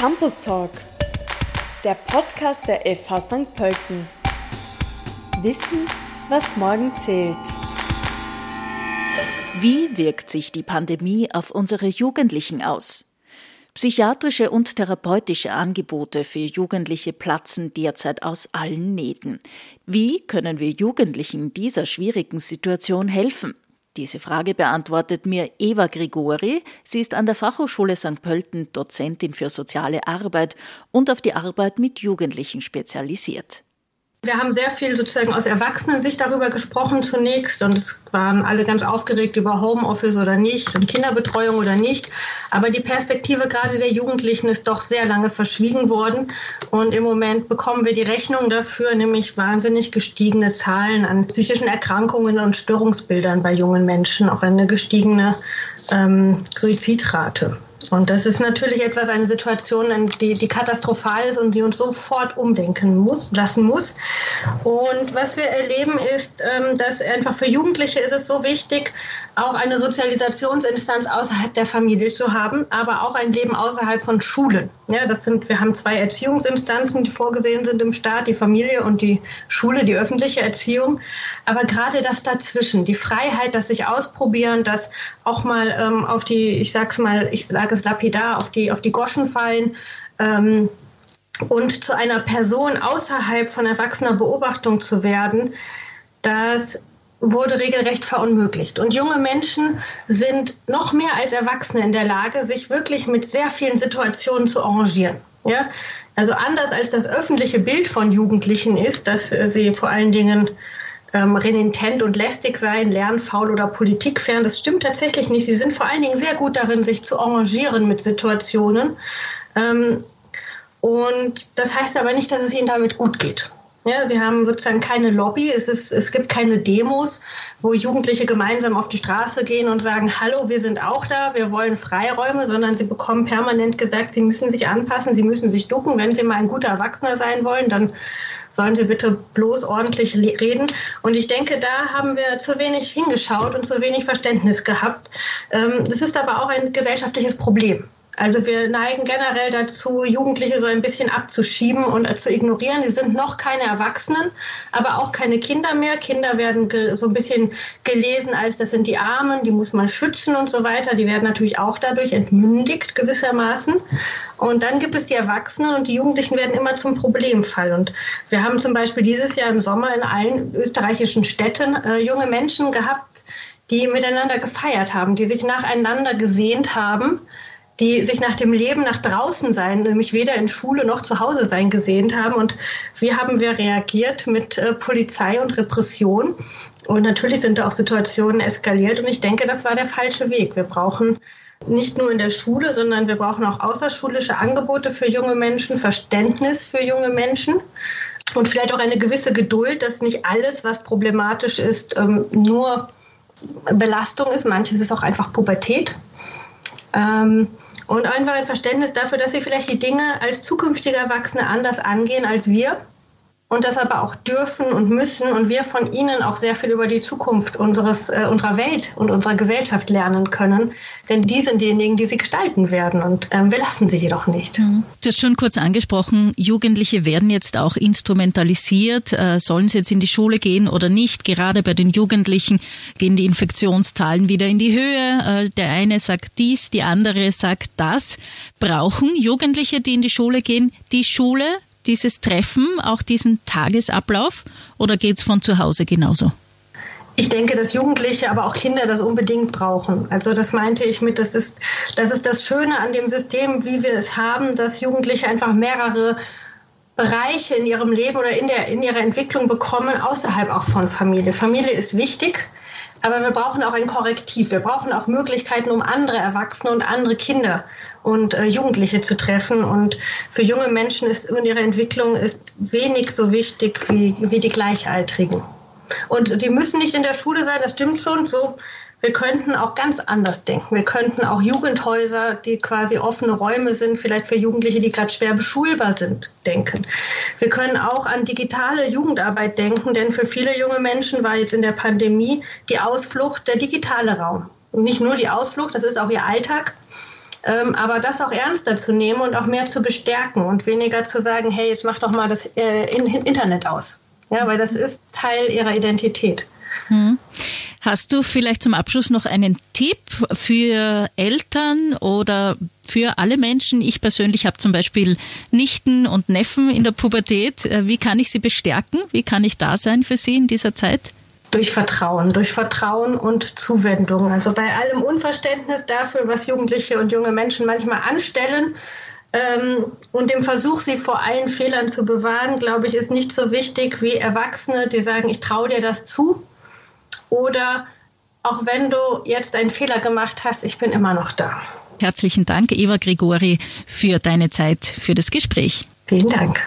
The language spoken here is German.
Campus Talk, der Podcast der FH St. Pölten. Wissen, was morgen zählt. Wie wirkt sich die Pandemie auf unsere Jugendlichen aus? Psychiatrische und therapeutische Angebote für Jugendliche platzen derzeit aus allen Nähten. Wie können wir Jugendlichen dieser schwierigen Situation helfen? Diese Frage beantwortet mir Eva Grigori. Sie ist an der Fachhochschule St. Pölten Dozentin für soziale Arbeit und auf die Arbeit mit Jugendlichen spezialisiert. Wir haben sehr viel sozusagen aus Erwachsenensicht darüber gesprochen zunächst und es waren alle ganz aufgeregt über Homeoffice oder nicht und Kinderbetreuung oder nicht. Aber die Perspektive gerade der Jugendlichen ist doch sehr lange verschwiegen worden und im Moment bekommen wir die Rechnung dafür, nämlich wahnsinnig gestiegene Zahlen an psychischen Erkrankungen und Störungsbildern bei jungen Menschen, auch eine gestiegene ähm, Suizidrate. Und das ist natürlich etwas, eine Situation, die, die katastrophal ist und die uns sofort umdenken muss, lassen muss. Und was wir erleben ist, ähm, dass einfach für Jugendliche ist es so wichtig, auch eine Sozialisationsinstanz außerhalb der Familie zu haben, aber auch ein Leben außerhalb von Schulen. Ja, das sind, wir haben zwei Erziehungsinstanzen, die vorgesehen sind im Staat, die Familie und die Schule, die öffentliche Erziehung. Aber gerade das dazwischen, die Freiheit, das sich ausprobieren, das auch mal ähm, auf die, ich sag's mal, ich sage es lapidar, auf die, auf die Goschen fallen, ähm, und zu einer Person außerhalb von erwachsener Beobachtung zu werden, das wurde regelrecht verunmöglicht. Und junge Menschen sind noch mehr als Erwachsene in der Lage, sich wirklich mit sehr vielen Situationen zu arrangieren. Ja? Also anders als das öffentliche Bild von Jugendlichen ist, dass sie vor allen Dingen ähm, renitent und lästig seien, lernfaul oder politikfern. Das stimmt tatsächlich nicht. Sie sind vor allen Dingen sehr gut darin, sich zu arrangieren mit Situationen. Ähm, und das heißt aber nicht, dass es ihnen damit gut geht. Ja, sie haben sozusagen keine Lobby, es, ist, es gibt keine Demos, wo Jugendliche gemeinsam auf die Straße gehen und sagen, hallo, wir sind auch da, wir wollen Freiräume, sondern sie bekommen permanent gesagt, sie müssen sich anpassen, sie müssen sich ducken. Wenn sie mal ein guter Erwachsener sein wollen, dann sollen sie bitte bloß ordentlich reden. Und ich denke, da haben wir zu wenig hingeschaut und zu wenig Verständnis gehabt. Ähm, das ist aber auch ein gesellschaftliches Problem. Also wir neigen generell dazu, Jugendliche so ein bisschen abzuschieben und zu ignorieren. Die sind noch keine Erwachsenen, aber auch keine Kinder mehr. Kinder werden so ein bisschen gelesen als das sind die Armen, die muss man schützen und so weiter. Die werden natürlich auch dadurch entmündigt gewissermaßen. Und dann gibt es die Erwachsenen und die Jugendlichen werden immer zum Problemfall. Und wir haben zum Beispiel dieses Jahr im Sommer in allen österreichischen Städten äh, junge Menschen gehabt, die miteinander gefeiert haben, die sich nacheinander gesehnt haben die sich nach dem Leben nach draußen sein, nämlich weder in Schule noch zu Hause sein gesehnt haben. Und wie haben wir reagiert mit äh, Polizei und Repression? Und natürlich sind da auch Situationen eskaliert. Und ich denke, das war der falsche Weg. Wir brauchen nicht nur in der Schule, sondern wir brauchen auch außerschulische Angebote für junge Menschen, Verständnis für junge Menschen und vielleicht auch eine gewisse Geduld, dass nicht alles, was problematisch ist, ähm, nur Belastung ist. Manches ist auch einfach Pubertät. Und einfach ein Verständnis dafür, dass sie vielleicht die Dinge als zukünftige Erwachsene anders angehen als wir und das aber auch dürfen und müssen und wir von ihnen auch sehr viel über die Zukunft unseres, äh, unserer Welt und unserer Gesellschaft lernen können. Denn die sind diejenigen, die sie gestalten werden und ähm, wir lassen sie jedoch nicht. Mhm. Du hast schon kurz angesprochen, Jugendliche werden jetzt auch instrumentalisiert. Äh, sollen sie jetzt in die Schule gehen oder nicht? Gerade bei den Jugendlichen gehen die Infektionszahlen wieder in die Höhe. Äh, der eine sagt dies, die andere sagt das. Brauchen Jugendliche, die in die Schule gehen, die Schule dieses Treffen, auch diesen Tagesablauf oder geht es von zu Hause genauso? Ich denke, dass Jugendliche, aber auch Kinder das unbedingt brauchen. Also das meinte ich mit, das ist, das ist das Schöne an dem System, wie wir es haben, dass Jugendliche einfach mehrere Bereiche in ihrem Leben oder in, der, in ihrer Entwicklung bekommen, außerhalb auch von Familie. Familie ist wichtig, aber wir brauchen auch ein Korrektiv. Wir brauchen auch Möglichkeiten, um andere Erwachsene und andere Kinder und äh, Jugendliche zu treffen. Und für junge Menschen ist in ihrer Entwicklung ist wenig so wichtig wie, wie die Gleichaltrigen. Und die müssen nicht in der Schule sein, das stimmt schon. So, wir könnten auch ganz anders denken. Wir könnten auch Jugendhäuser, die quasi offene Räume sind, vielleicht für Jugendliche, die gerade schwer beschulbar sind, denken. Wir können auch an digitale Jugendarbeit denken, denn für viele junge Menschen war jetzt in der Pandemie die Ausflucht der digitale Raum. Und nicht nur die Ausflucht, das ist auch ihr Alltag, ähm, aber das auch ernster zu nehmen und auch mehr zu bestärken und weniger zu sagen, hey, jetzt mach doch mal das äh, Internet aus. Ja, weil das ist Teil ihrer Identität. Hm. Hast du vielleicht zum Abschluss noch einen Tipp für Eltern oder für alle Menschen? Ich persönlich habe zum Beispiel Nichten und Neffen in der Pubertät. Äh, wie kann ich sie bestärken? Wie kann ich da sein für sie in dieser Zeit? Durch Vertrauen, durch Vertrauen und Zuwendung. Also bei allem Unverständnis dafür, was Jugendliche und junge Menschen manchmal anstellen, ähm, und dem Versuch, sie vor allen Fehlern zu bewahren, glaube ich, ist nicht so wichtig wie Erwachsene, die sagen, ich traue dir das zu. Oder auch wenn du jetzt einen Fehler gemacht hast, ich bin immer noch da. Herzlichen Dank, Eva Gregori, für deine Zeit, für das Gespräch. Vielen Dank.